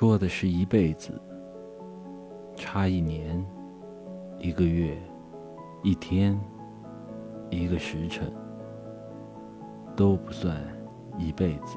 说的是一辈子差一年一个月一天一个时辰都不算一辈子。